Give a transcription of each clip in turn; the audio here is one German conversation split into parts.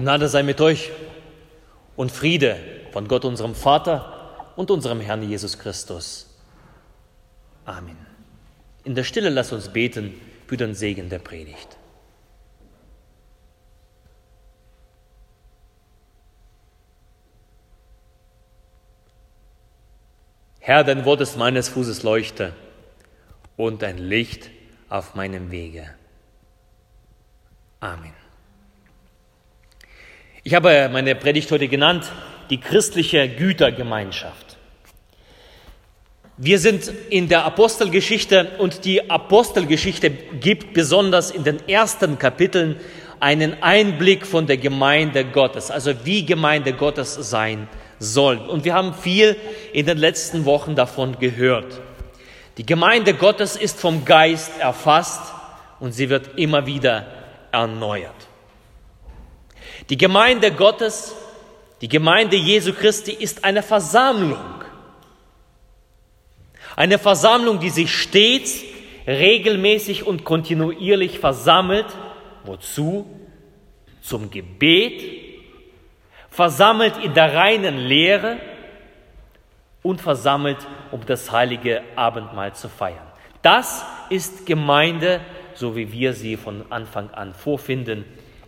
Gnade sei mit euch und Friede von Gott, unserem Vater und unserem Herrn Jesus Christus. Amen. In der Stille lass uns beten für den Segen der Predigt. Herr, dein Wort ist meines Fußes Leuchte und ein Licht auf meinem Wege. Amen. Ich habe meine Predigt heute genannt, die christliche Gütergemeinschaft. Wir sind in der Apostelgeschichte und die Apostelgeschichte gibt besonders in den ersten Kapiteln einen Einblick von der Gemeinde Gottes, also wie Gemeinde Gottes sein soll. Und wir haben viel in den letzten Wochen davon gehört. Die Gemeinde Gottes ist vom Geist erfasst und sie wird immer wieder erneuert. Die Gemeinde Gottes, die Gemeinde Jesu Christi ist eine Versammlung. Eine Versammlung, die sich stets regelmäßig und kontinuierlich versammelt. Wozu? Zum Gebet, versammelt in der reinen Lehre und versammelt, um das heilige Abendmahl zu feiern. Das ist Gemeinde, so wie wir sie von Anfang an vorfinden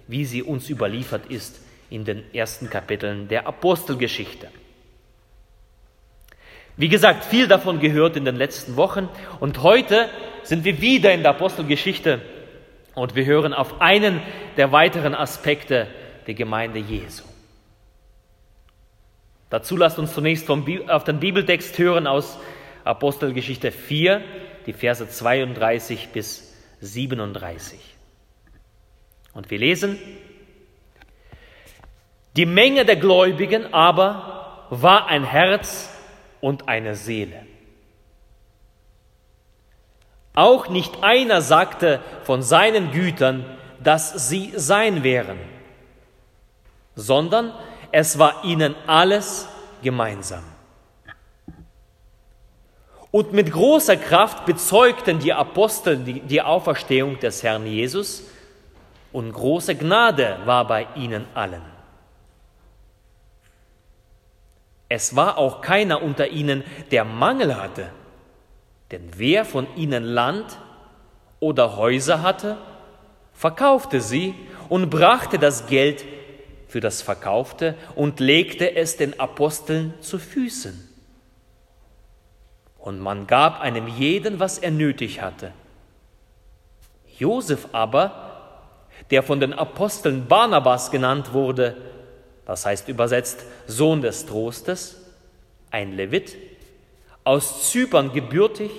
wie sie uns überliefert ist in den ersten Kapiteln der Apostelgeschichte. Wie gesagt, viel davon gehört in den letzten Wochen und heute sind wir wieder in der Apostelgeschichte und wir hören auf einen der weiteren Aspekte der Gemeinde Jesu. Dazu lasst uns zunächst vom, auf den Bibeltext hören aus Apostelgeschichte 4, die Verse 32 bis 37. Und wir lesen, die Menge der Gläubigen aber war ein Herz und eine Seele. Auch nicht einer sagte von seinen Gütern, dass sie sein wären, sondern es war ihnen alles gemeinsam. Und mit großer Kraft bezeugten die Apostel die, Auferstehung des Herrn Jesus, und große Gnade war bei ihnen allen. Es war auch keiner unter ihnen, der Mangel hatte, denn wer von ihnen Land oder Häuser hatte, verkaufte sie und brachte das Geld für das Verkaufte und legte es den Aposteln zu Füßen. Und man gab einem jeden, was er nötig hatte. Josef aber, der von den Aposteln Barnabas genannt wurde, das heißt übersetzt Sohn des Trostes, ein Levit, aus Zypern gebürtig,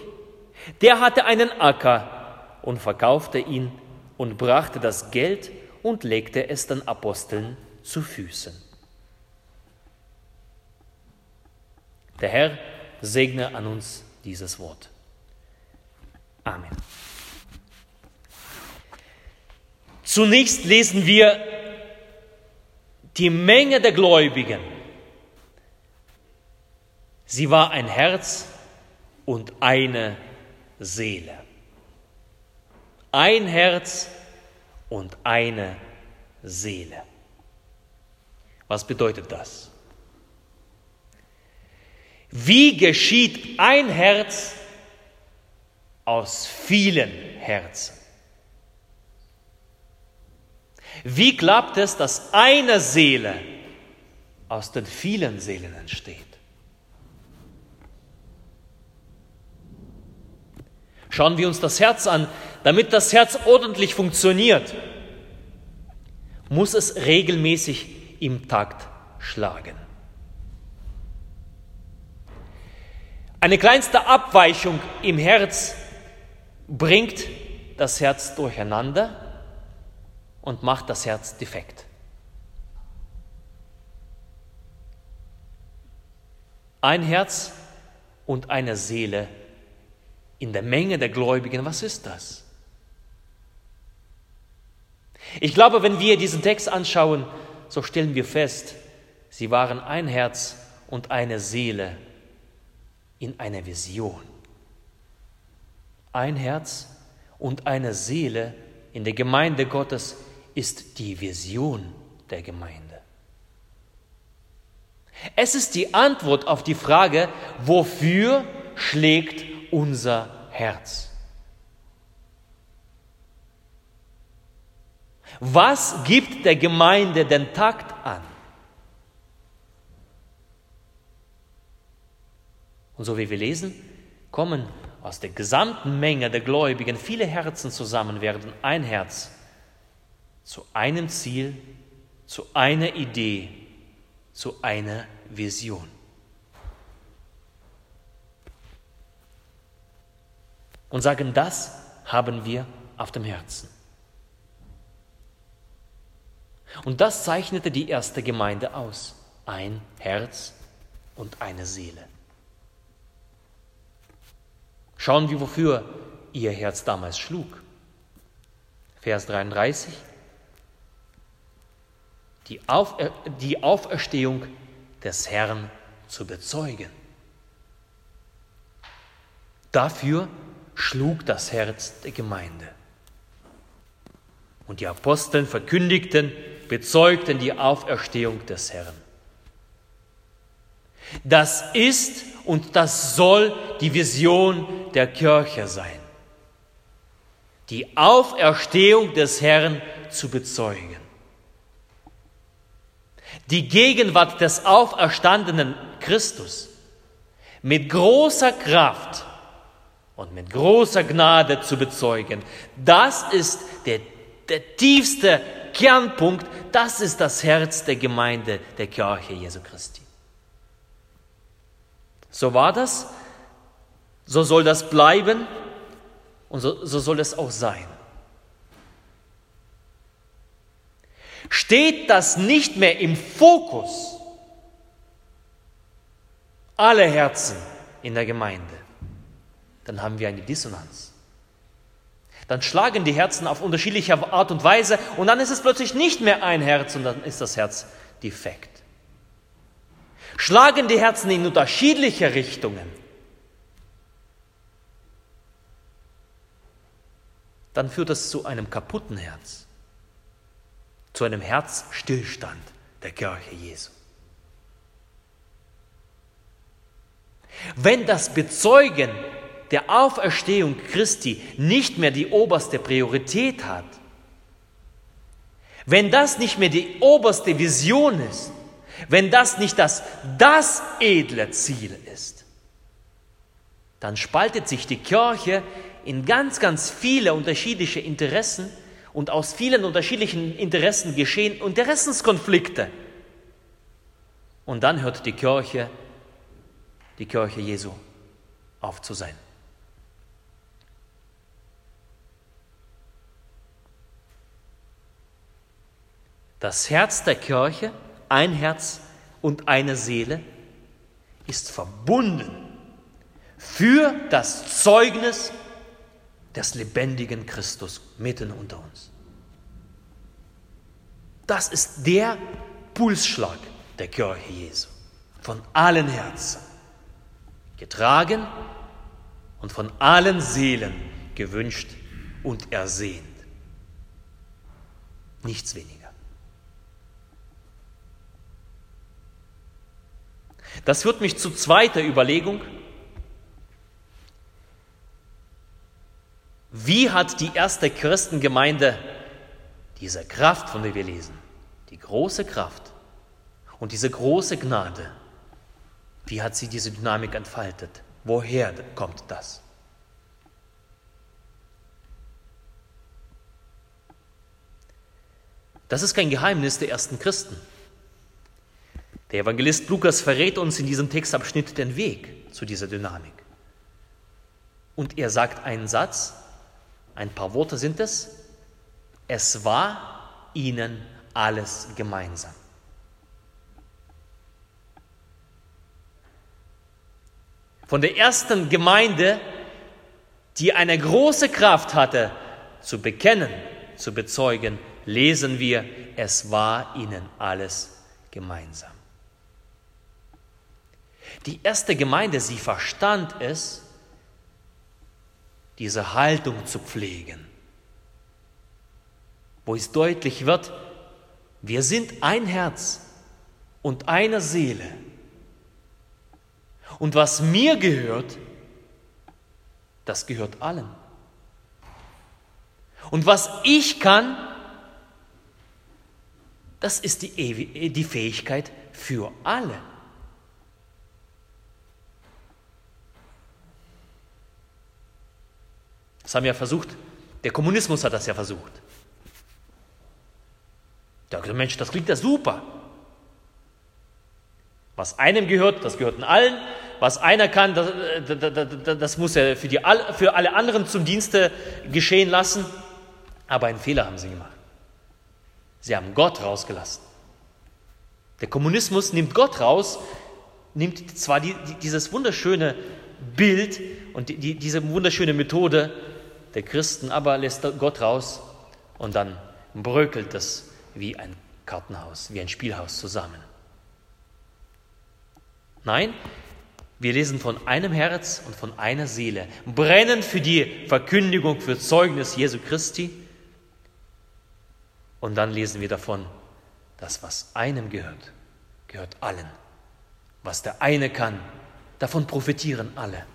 der hatte einen Acker und verkaufte ihn und brachte das Geld und legte es den Aposteln zu Füßen. Der Herr segne an uns dieses Wort. Amen. Zunächst lesen wir die Menge der Gläubigen. Sie war ein Herz und eine Seele. Ein Herz und eine Seele. Was bedeutet das? Wie geschieht ein Herz aus vielen Herzen? Wie klappt es, dass eine Seele aus den vielen Seelen entsteht? Schauen wir uns das Herz an. Damit das Herz ordentlich funktioniert, muss es regelmäßig im Takt schlagen. Eine kleinste Abweichung im Herz bringt das Herz durcheinander und macht das Herz defekt. Ein Herz und eine Seele in der Menge der Gläubigen, was ist das? Ich glaube, wenn wir diesen Text anschauen, so stellen wir fest, sie waren ein Herz und eine Seele in einer Vision. Ein Herz und eine Seele in der Gemeinde Gottes ist die Vision der Gemeinde. Es ist die Antwort auf die Frage, wofür schlägt unser Herz? Was gibt der Gemeinde den Takt an? Und so wie wir lesen, kommen aus der gesamten Menge der Gläubigen viele Herzen zusammen, werden ein Herz zu einem Ziel, zu einer Idee, zu einer Vision. Und sagen, das haben wir auf dem Herzen. Und das zeichnete die erste Gemeinde aus. Ein Herz und eine Seele. Schauen wir, wofür ihr Herz damals schlug. Vers 33. Die, Auf, die Auferstehung des Herrn zu bezeugen. Dafür schlug das Herz der Gemeinde. Und die Aposteln verkündigten, bezeugten die Auferstehung des Herrn. Das ist und das soll die Vision der Kirche sein. Die Auferstehung des Herrn zu bezeugen. Die Gegenwart des auferstandenen Christus mit großer Kraft und mit großer Gnade zu bezeugen. Das ist der, der tiefste Kernpunkt, das ist das Herz der Gemeinde der Kirche Jesu Christi. So war das, so soll das bleiben und so, so soll es auch sein. Steht das nicht mehr im Fokus. Aller Herzen in der Gemeinde, dann haben wir eine Dissonanz. Dann schlagen die Herzen auf unterschiedliche Art und Weise und dann ist es plötzlich nicht mehr ein Herz und dann ist das Herz defekt. Schlagen die Herzen in unterschiedliche Richtungen, dann führt das zu einem kaputten Herz, zu einem Herzstillstand der Kirche Jesu. Wenn das Bezeugen der Auferstehung Christi nicht mehr die oberste Priorität hat, wenn das nicht mehr die oberste Vision ist, wenn das nicht das, das edle Ziel ist, dann spaltet sich die Kirche in ganz, ganz viele unterschiedliche Interessen und aus vielen unterschiedlichen Interessen geschehen Interessenskonflikte. Und dann hört die Kirche, die Kirche Jesu, auf zu sein. Das Herz der Kirche ein Herz und eine Seele, ist verbunden für das Zeugnis des lebendigen Christus mitten unter uns. Das ist der Pulsschlag der Kirche Jesu, von allen Herzen, getragen und von allen Seelen gewünscht und ersehnt. Nichts weniger. Das führt mich zu zweiter Überlegung. Wie hat die erste Christengemeinde diese Kraft, von der wir lesen, die große Kraft und diese große Gnade, wie hat sie diese Dynamik entfaltet? Woher kommt das? Das ist kein Geheimnis der ersten Christen. Der Evangelist Lukas verrät uns in diesem Textabschnitt den Weg zu dieser Dynamik. Und er sagt einen Satz, ein paar Worte sind es, es war ihnen alles gemeinsam. Von der ersten Gemeinde, die eine große Kraft hatte, zu bekennen, zu bezeugen, lesen wir, es war ihnen alles gemeinsam. Die erste Gemeinde, sie verstand es, diese Haltung zu pflegen, wo es deutlich wird, Wir sind ein Herz und eine Seele. Und was mir gehört, das gehört allen. Und was ich kann, das ist die, die Fähigkeit für alle. Das haben ja versucht. Der Kommunismus hat das ja versucht. Hat gesagt, Mensch, das klingt ja super. Was einem gehört, das gehört allen. Was einer kann, das, das, das muss er für, die, für alle anderen zum Dienste geschehen lassen. Aber einen Fehler haben sie gemacht. Sie haben Gott rausgelassen. Der Kommunismus nimmt Gott raus, nimmt zwar die, die, dieses wunderschöne Bild und die, diese wunderschöne Methode der Christen, aber lässt Gott raus und dann bröckelt es wie ein Kartenhaus, wie ein Spielhaus zusammen. Nein, wir lesen von einem Herz und von einer Seele, brennen für die Verkündigung, für Zeugnis Jesu Christi. Und dann lesen wir davon, dass was einem gehört, gehört allen. Was der eine kann, davon profitieren alle.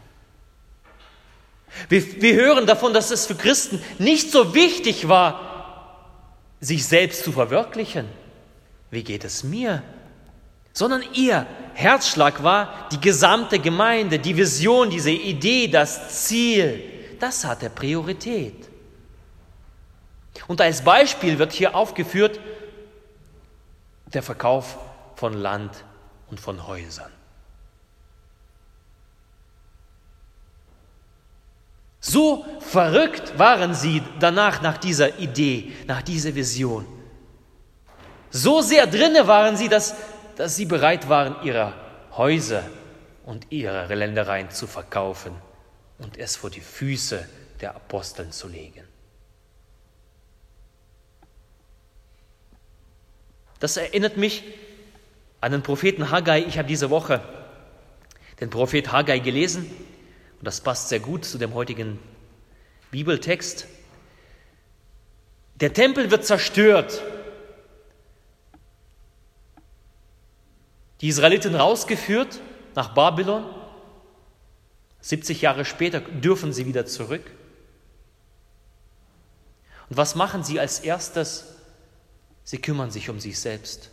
Wir, wir hören davon, dass es für Christen nicht so wichtig war, sich selbst zu verwirklichen. Wie geht es mir? Sondern ihr Herzschlag war die gesamte Gemeinde, die Vision, diese Idee, das Ziel. Das hatte Priorität. Und als Beispiel wird hier aufgeführt der Verkauf von Land und von Häusern. So verrückt waren sie danach nach dieser Idee, nach dieser Vision. So sehr drinne waren sie, dass, dass sie bereit waren, ihre Häuser und ihre Ländereien zu verkaufen und es vor die Füße der Aposteln zu legen. Das erinnert mich an den Propheten Haggai. Ich habe diese Woche den Prophet Haggai gelesen und das passt sehr gut zu dem heutigen Bibeltext. Der Tempel wird zerstört. Die Israeliten rausgeführt nach Babylon. 70 Jahre später dürfen sie wieder zurück. Und was machen sie als erstes? Sie kümmern sich um sich selbst.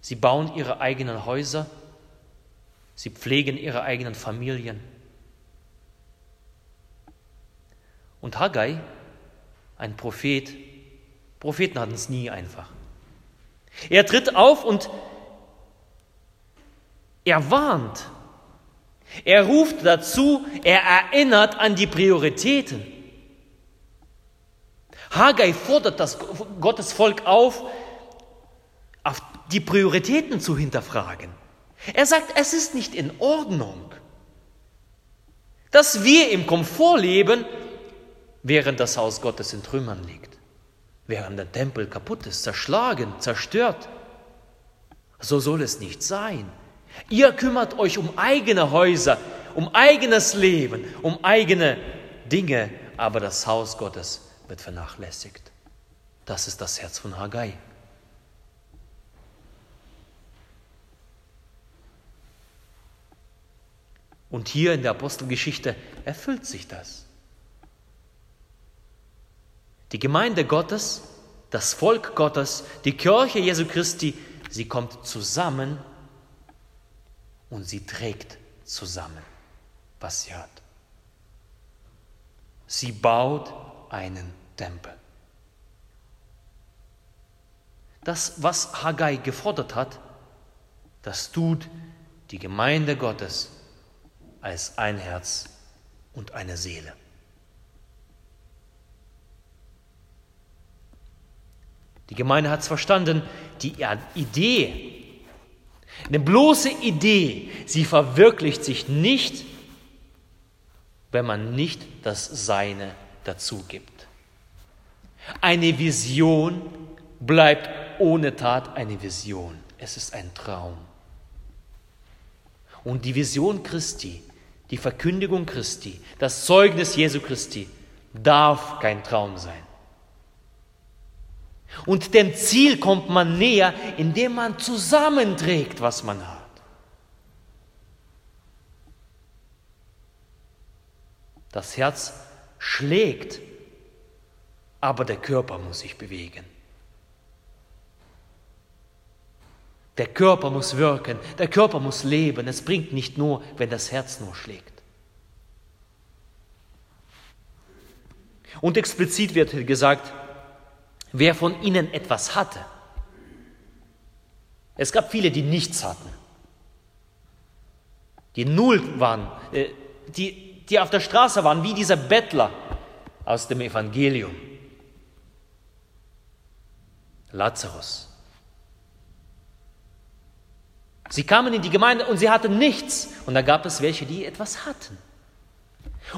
Sie bauen ihre eigenen Häuser Sie pflegen ihre eigenen Familien. Und Haggai, ein Prophet, Propheten hatten es nie einfach. Er tritt auf und er warnt. Er ruft dazu, er erinnert an die Prioritäten. Haggai fordert das Gottes Volk auf, auf die Prioritäten zu hinterfragen. Er sagt, es ist nicht in Ordnung, dass wir im Komfort leben, während das Haus Gottes in Trümmern liegt, während der Tempel kaputt ist, zerschlagen, zerstört. So soll es nicht sein. Ihr kümmert euch um eigene Häuser, um eigenes Leben, um eigene Dinge, aber das Haus Gottes wird vernachlässigt. Das ist das Herz von Haggai. Und hier in der Apostelgeschichte erfüllt sich das. Die Gemeinde Gottes, das Volk Gottes, die Kirche Jesu Christi, sie kommt zusammen und sie trägt zusammen, was sie hat. Sie baut einen Tempel. Das, was Haggai gefordert hat, das tut die Gemeinde Gottes als ein Herz und eine Seele. Die Gemeinde hat es verstanden, die Idee, eine bloße Idee, sie verwirklicht sich nicht, wenn man nicht das Seine dazu gibt. Eine Vision bleibt ohne Tat eine Vision. Es ist ein Traum. Und die Vision Christi die Verkündigung Christi, das Zeugnis Jesu Christi darf kein Traum sein. Und dem Ziel kommt man näher, indem man zusammenträgt, was man hat. Das Herz schlägt, aber der Körper muss sich bewegen. Der Körper muss wirken, der Körper muss leben. Es bringt nicht nur, wenn das Herz nur schlägt. Und explizit wird gesagt, wer von ihnen etwas hatte. Es gab viele, die nichts hatten, die null waren, äh, die, die auf der Straße waren, wie dieser Bettler aus dem Evangelium. Lazarus. Sie kamen in die Gemeinde und sie hatten nichts. Und da gab es welche, die etwas hatten.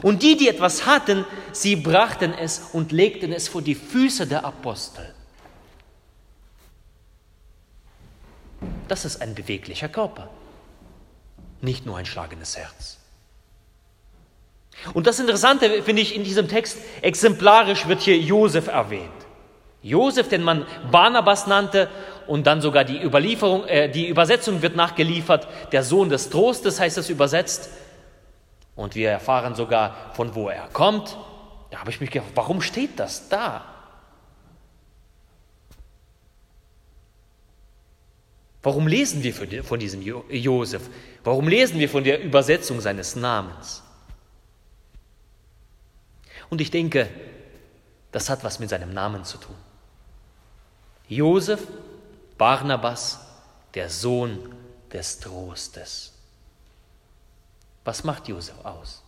Und die, die etwas hatten, sie brachten es und legten es vor die Füße der Apostel. Das ist ein beweglicher Körper, nicht nur ein schlagendes Herz. Und das Interessante finde ich in diesem Text, exemplarisch wird hier Josef erwähnt. Josef, den man Barnabas nannte und dann sogar die Überlieferung, äh, die Übersetzung wird nachgeliefert, der Sohn des Trostes heißt es übersetzt. Und wir erfahren sogar, von wo er kommt. Da habe ich mich gefragt, warum steht das da? Warum lesen wir von diesem Josef? Warum lesen wir von der Übersetzung seines Namens? Und ich denke, das hat was mit seinem Namen zu tun. Josef Barnabas, der Sohn des Trostes. Was macht Josef aus?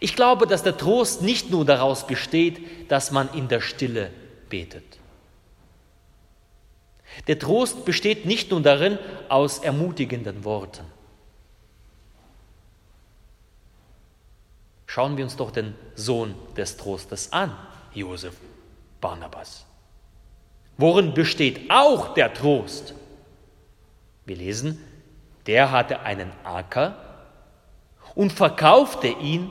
Ich glaube, dass der Trost nicht nur daraus besteht, dass man in der Stille betet. Der Trost besteht nicht nur darin aus ermutigenden Worten. Schauen wir uns doch den Sohn des Trostes an, Josef Barnabas. Worin besteht auch der Trost? Wir lesen, der hatte einen Acker und verkaufte ihn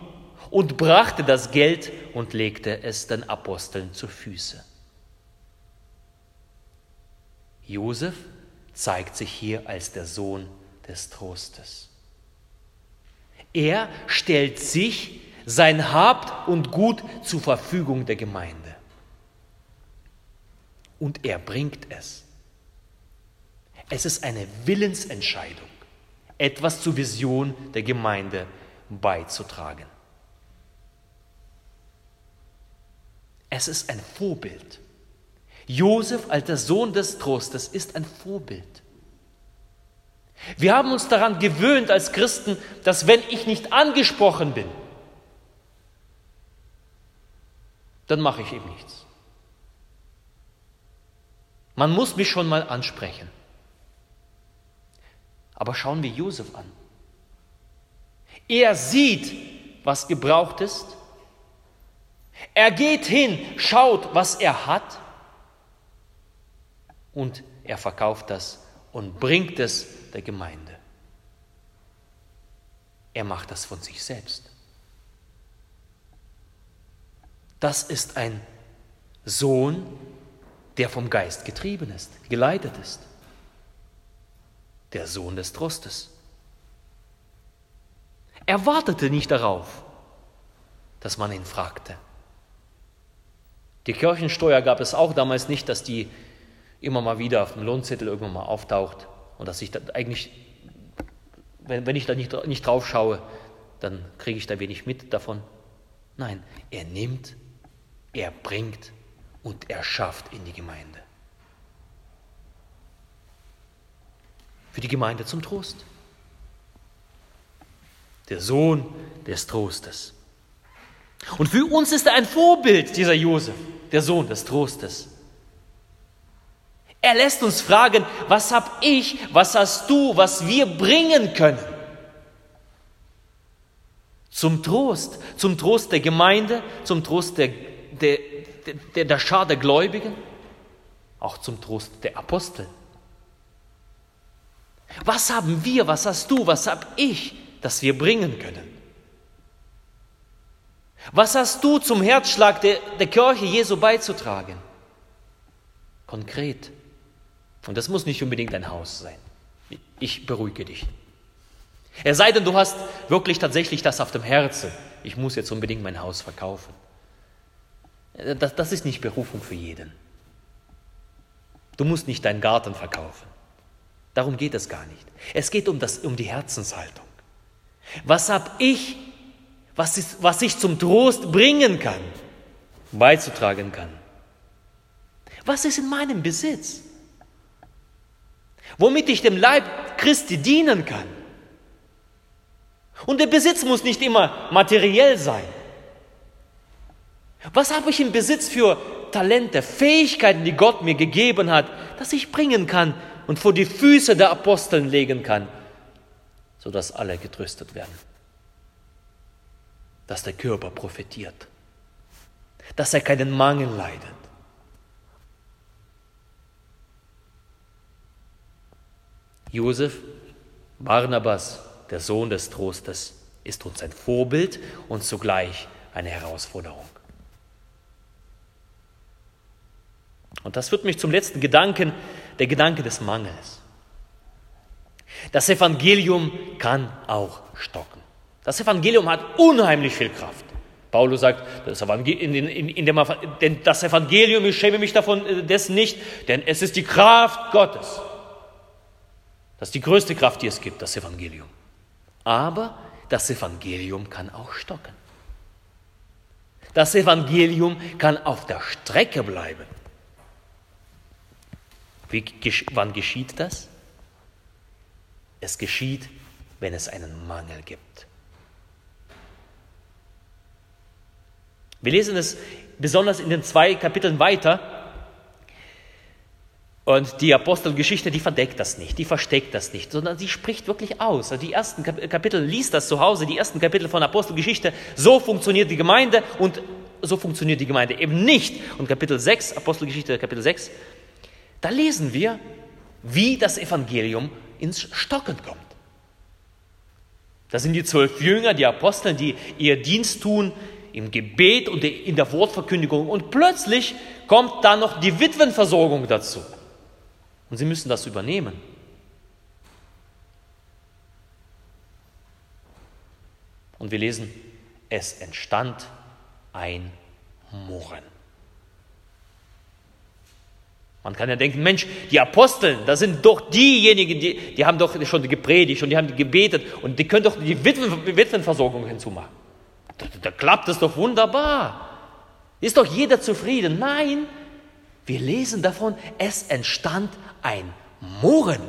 und brachte das Geld und legte es den Aposteln zu Füße. Josef zeigt sich hier als der Sohn des Trostes. Er stellt sich, sein Habt und Gut zur Verfügung der Gemeinde und er bringt es. Es ist eine Willensentscheidung, etwas zur Vision der Gemeinde beizutragen. Es ist ein Vorbild. Josef als der Sohn des Trostes ist ein Vorbild. Wir haben uns daran gewöhnt als Christen, dass wenn ich nicht angesprochen bin, dann mache ich eben nichts. Man muss mich schon mal ansprechen. Aber schauen wir Josef an. Er sieht, was gebraucht ist. Er geht hin, schaut, was er hat. Und er verkauft das und bringt es der Gemeinde. Er macht das von sich selbst. Das ist ein Sohn, der vom Geist getrieben ist, geleitet ist. Der Sohn des Trostes. Er wartete nicht darauf, dass man ihn fragte. Die Kirchensteuer gab es auch damals nicht, dass die immer mal wieder auf dem Lohnzettel irgendwann mal auftaucht und dass ich da eigentlich, wenn, wenn ich da nicht, nicht drauf schaue, dann kriege ich da wenig mit davon. Nein, er nimmt, er bringt und er schafft in die Gemeinde. Für die Gemeinde zum Trost. Der Sohn des Trostes. Und für uns ist er ein Vorbild, dieser Josef, der Sohn des Trostes. Er lässt uns fragen, was habe ich, was hast du, was wir bringen können? Zum Trost, zum Trost der Gemeinde, zum Trost der, der, der, der Schar der Gläubigen, auch zum Trost der Apostel. Was haben wir, was hast du, was habe ich, das wir bringen können? Was hast du zum Herzschlag der, der Kirche Jesu beizutragen? konkret. Und das muss nicht unbedingt ein Haus sein. Ich beruhige dich. Es sei denn, du hast wirklich tatsächlich das auf dem Herzen. Ich muss jetzt unbedingt mein Haus verkaufen. Das, das ist nicht Berufung für jeden. Du musst nicht deinen Garten verkaufen. Darum geht es gar nicht. Es geht um, das, um die Herzenshaltung. Was habe ich, was, ist, was ich zum Trost bringen kann, beizutragen kann? Was ist in meinem Besitz? Womit ich dem Leib Christi dienen kann? Und der Besitz muss nicht immer materiell sein. Was habe ich im Besitz für Talente, Fähigkeiten, die Gott mir gegeben hat, dass ich bringen kann und vor die Füße der Aposteln legen kann, sodass alle getröstet werden? Dass der Körper profitiert, dass er keinen Mangel leidet. Josef, Barnabas, der Sohn des Trostes, ist uns ein Vorbild und zugleich eine Herausforderung. Und das führt mich zum letzten Gedanken, der Gedanke des Mangels. Das Evangelium kann auch stocken. Das Evangelium hat unheimlich viel Kraft. Paulus sagt, das Evangelium, in, in, in dem, denn das Evangelium, ich schäme mich davon äh, dessen nicht, denn es ist die Kraft Gottes. Das ist die größte Kraft, die es gibt, das Evangelium. Aber das Evangelium kann auch stocken. Das Evangelium kann auf der Strecke bleiben. Wie, wann geschieht das? Es geschieht, wenn es einen Mangel gibt. Wir lesen es besonders in den zwei Kapiteln weiter. Und die Apostelgeschichte, die verdeckt das nicht, die versteckt das nicht, sondern sie spricht wirklich aus. Also die ersten Kapitel, liest das zu Hause, die ersten Kapitel von Apostelgeschichte, so funktioniert die Gemeinde und so funktioniert die Gemeinde eben nicht. Und Kapitel 6, Apostelgeschichte Kapitel 6, da lesen wir, wie das Evangelium ins Stocken kommt. Das sind die zwölf Jünger, die Apostel, die ihr Dienst tun im Gebet und in der Wortverkündigung. Und plötzlich kommt da noch die Witwenversorgung dazu. Und sie müssen das übernehmen. Und wir lesen, es entstand ein Murren. Man kann ja denken, Mensch, die Aposteln, das sind doch diejenigen, die, die haben doch schon gepredigt und die haben gebetet und die können doch die Witwen, Witwenversorgung hinzumachen. Da, da klappt es doch wunderbar. Ist doch jeder zufrieden? Nein, wir lesen davon, es entstand ein Murren.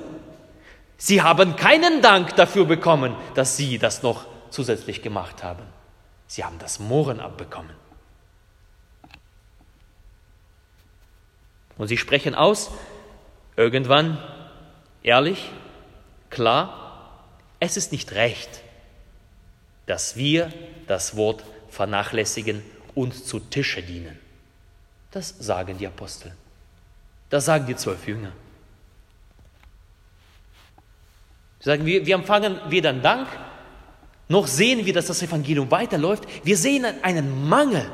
Sie haben keinen Dank dafür bekommen, dass sie das noch zusätzlich gemacht haben. Sie haben das Murren abbekommen. Und sie sprechen aus, irgendwann, ehrlich, klar, es ist nicht recht, dass wir das Wort vernachlässigen und zu Tische dienen. Das sagen die Apostel. Das sagen die zwölf Jünger. Sie sagen, wir, wir empfangen weder Dank, noch sehen wir, dass das Evangelium weiterläuft. Wir sehen einen Mangel.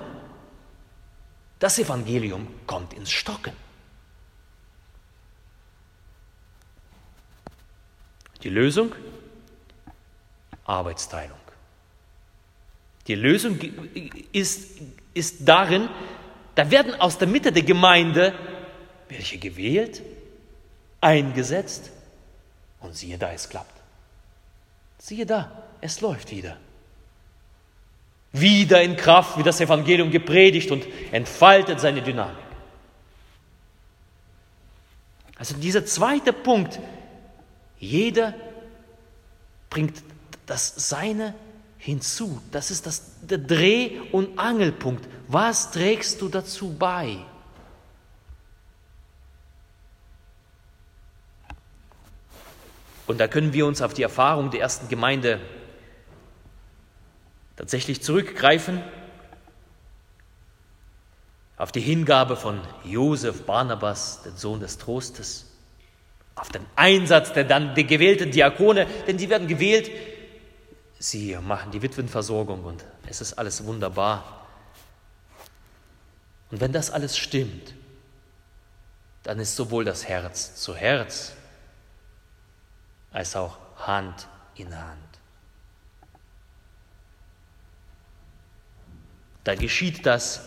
Das Evangelium kommt ins Stocken. Die Lösung? Arbeitsteilung. Die Lösung ist, ist darin, da werden aus der Mitte der Gemeinde welche gewählt, eingesetzt und siehe da, es klappt. Siehe da, es läuft wieder. Wieder in Kraft, wie das Evangelium gepredigt und entfaltet seine Dynamik. Also dieser zweite Punkt jeder bringt das Seine hinzu. Das ist das, der Dreh- und Angelpunkt. Was trägst du dazu bei? Und da können wir uns auf die Erfahrung der ersten Gemeinde tatsächlich zurückgreifen, auf die Hingabe von Josef Barnabas, den Sohn des Trostes, auf den Einsatz der dann der gewählten Diakone, denn sie werden gewählt. Sie machen die Witwenversorgung und es ist alles wunderbar. Und wenn das alles stimmt, dann ist sowohl das Herz zu Herz als auch Hand in Hand. Da geschieht das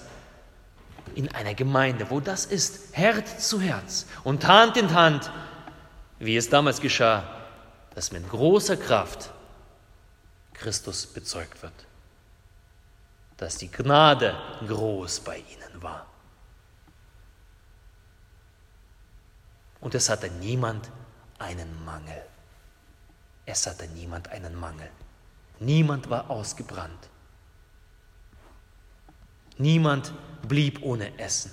in einer Gemeinde, wo das ist, Herz zu Herz und Hand in Hand, wie es damals geschah, dass mit großer Kraft Christus bezeugt wird, dass die Gnade groß bei ihnen war. Und es hatte niemand einen Mangel. Es hatte niemand einen Mangel. Niemand war ausgebrannt. Niemand blieb ohne Essen.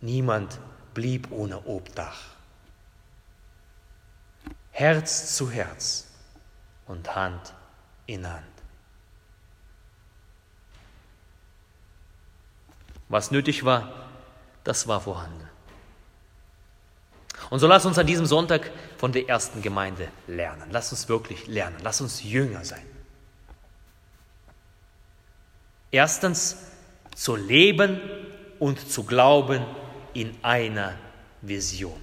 Niemand blieb ohne Obdach. Herz zu Herz und Hand in Hand. Was nötig war, das war vorhanden. Und so lass uns an diesem Sonntag von der ersten Gemeinde lernen. Lass uns wirklich lernen. Lass uns Jünger sein. Erstens zu leben und zu glauben in einer Vision.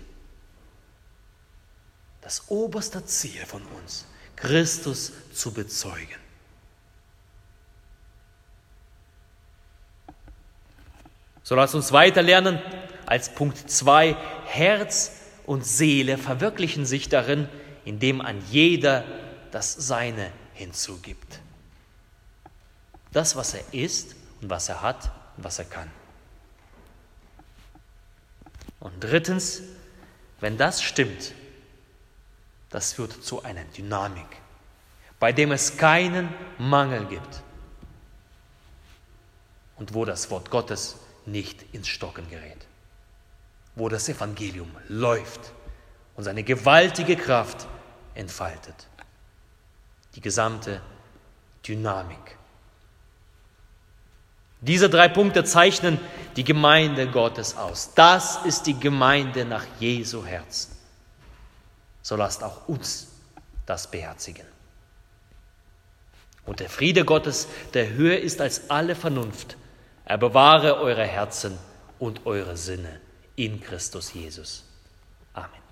Das oberste Ziel von uns, Christus zu bezeugen. So lass uns weiter lernen als Punkt 2, Herz und Seele verwirklichen sich darin, indem an jeder das Seine hinzugibt. Das, was er ist und was er hat und was er kann. Und drittens, wenn das stimmt, das führt zu einer Dynamik, bei dem es keinen Mangel gibt und wo das Wort Gottes nicht ins Stocken gerät, wo das Evangelium läuft und seine gewaltige Kraft entfaltet. Die gesamte Dynamik. Diese drei Punkte zeichnen die Gemeinde Gottes aus. Das ist die Gemeinde nach Jesu Herzen. So lasst auch uns das beherzigen. Und der Friede Gottes, der höher ist als alle Vernunft, er bewahre eure Herzen und eure Sinne in Christus Jesus. Amen.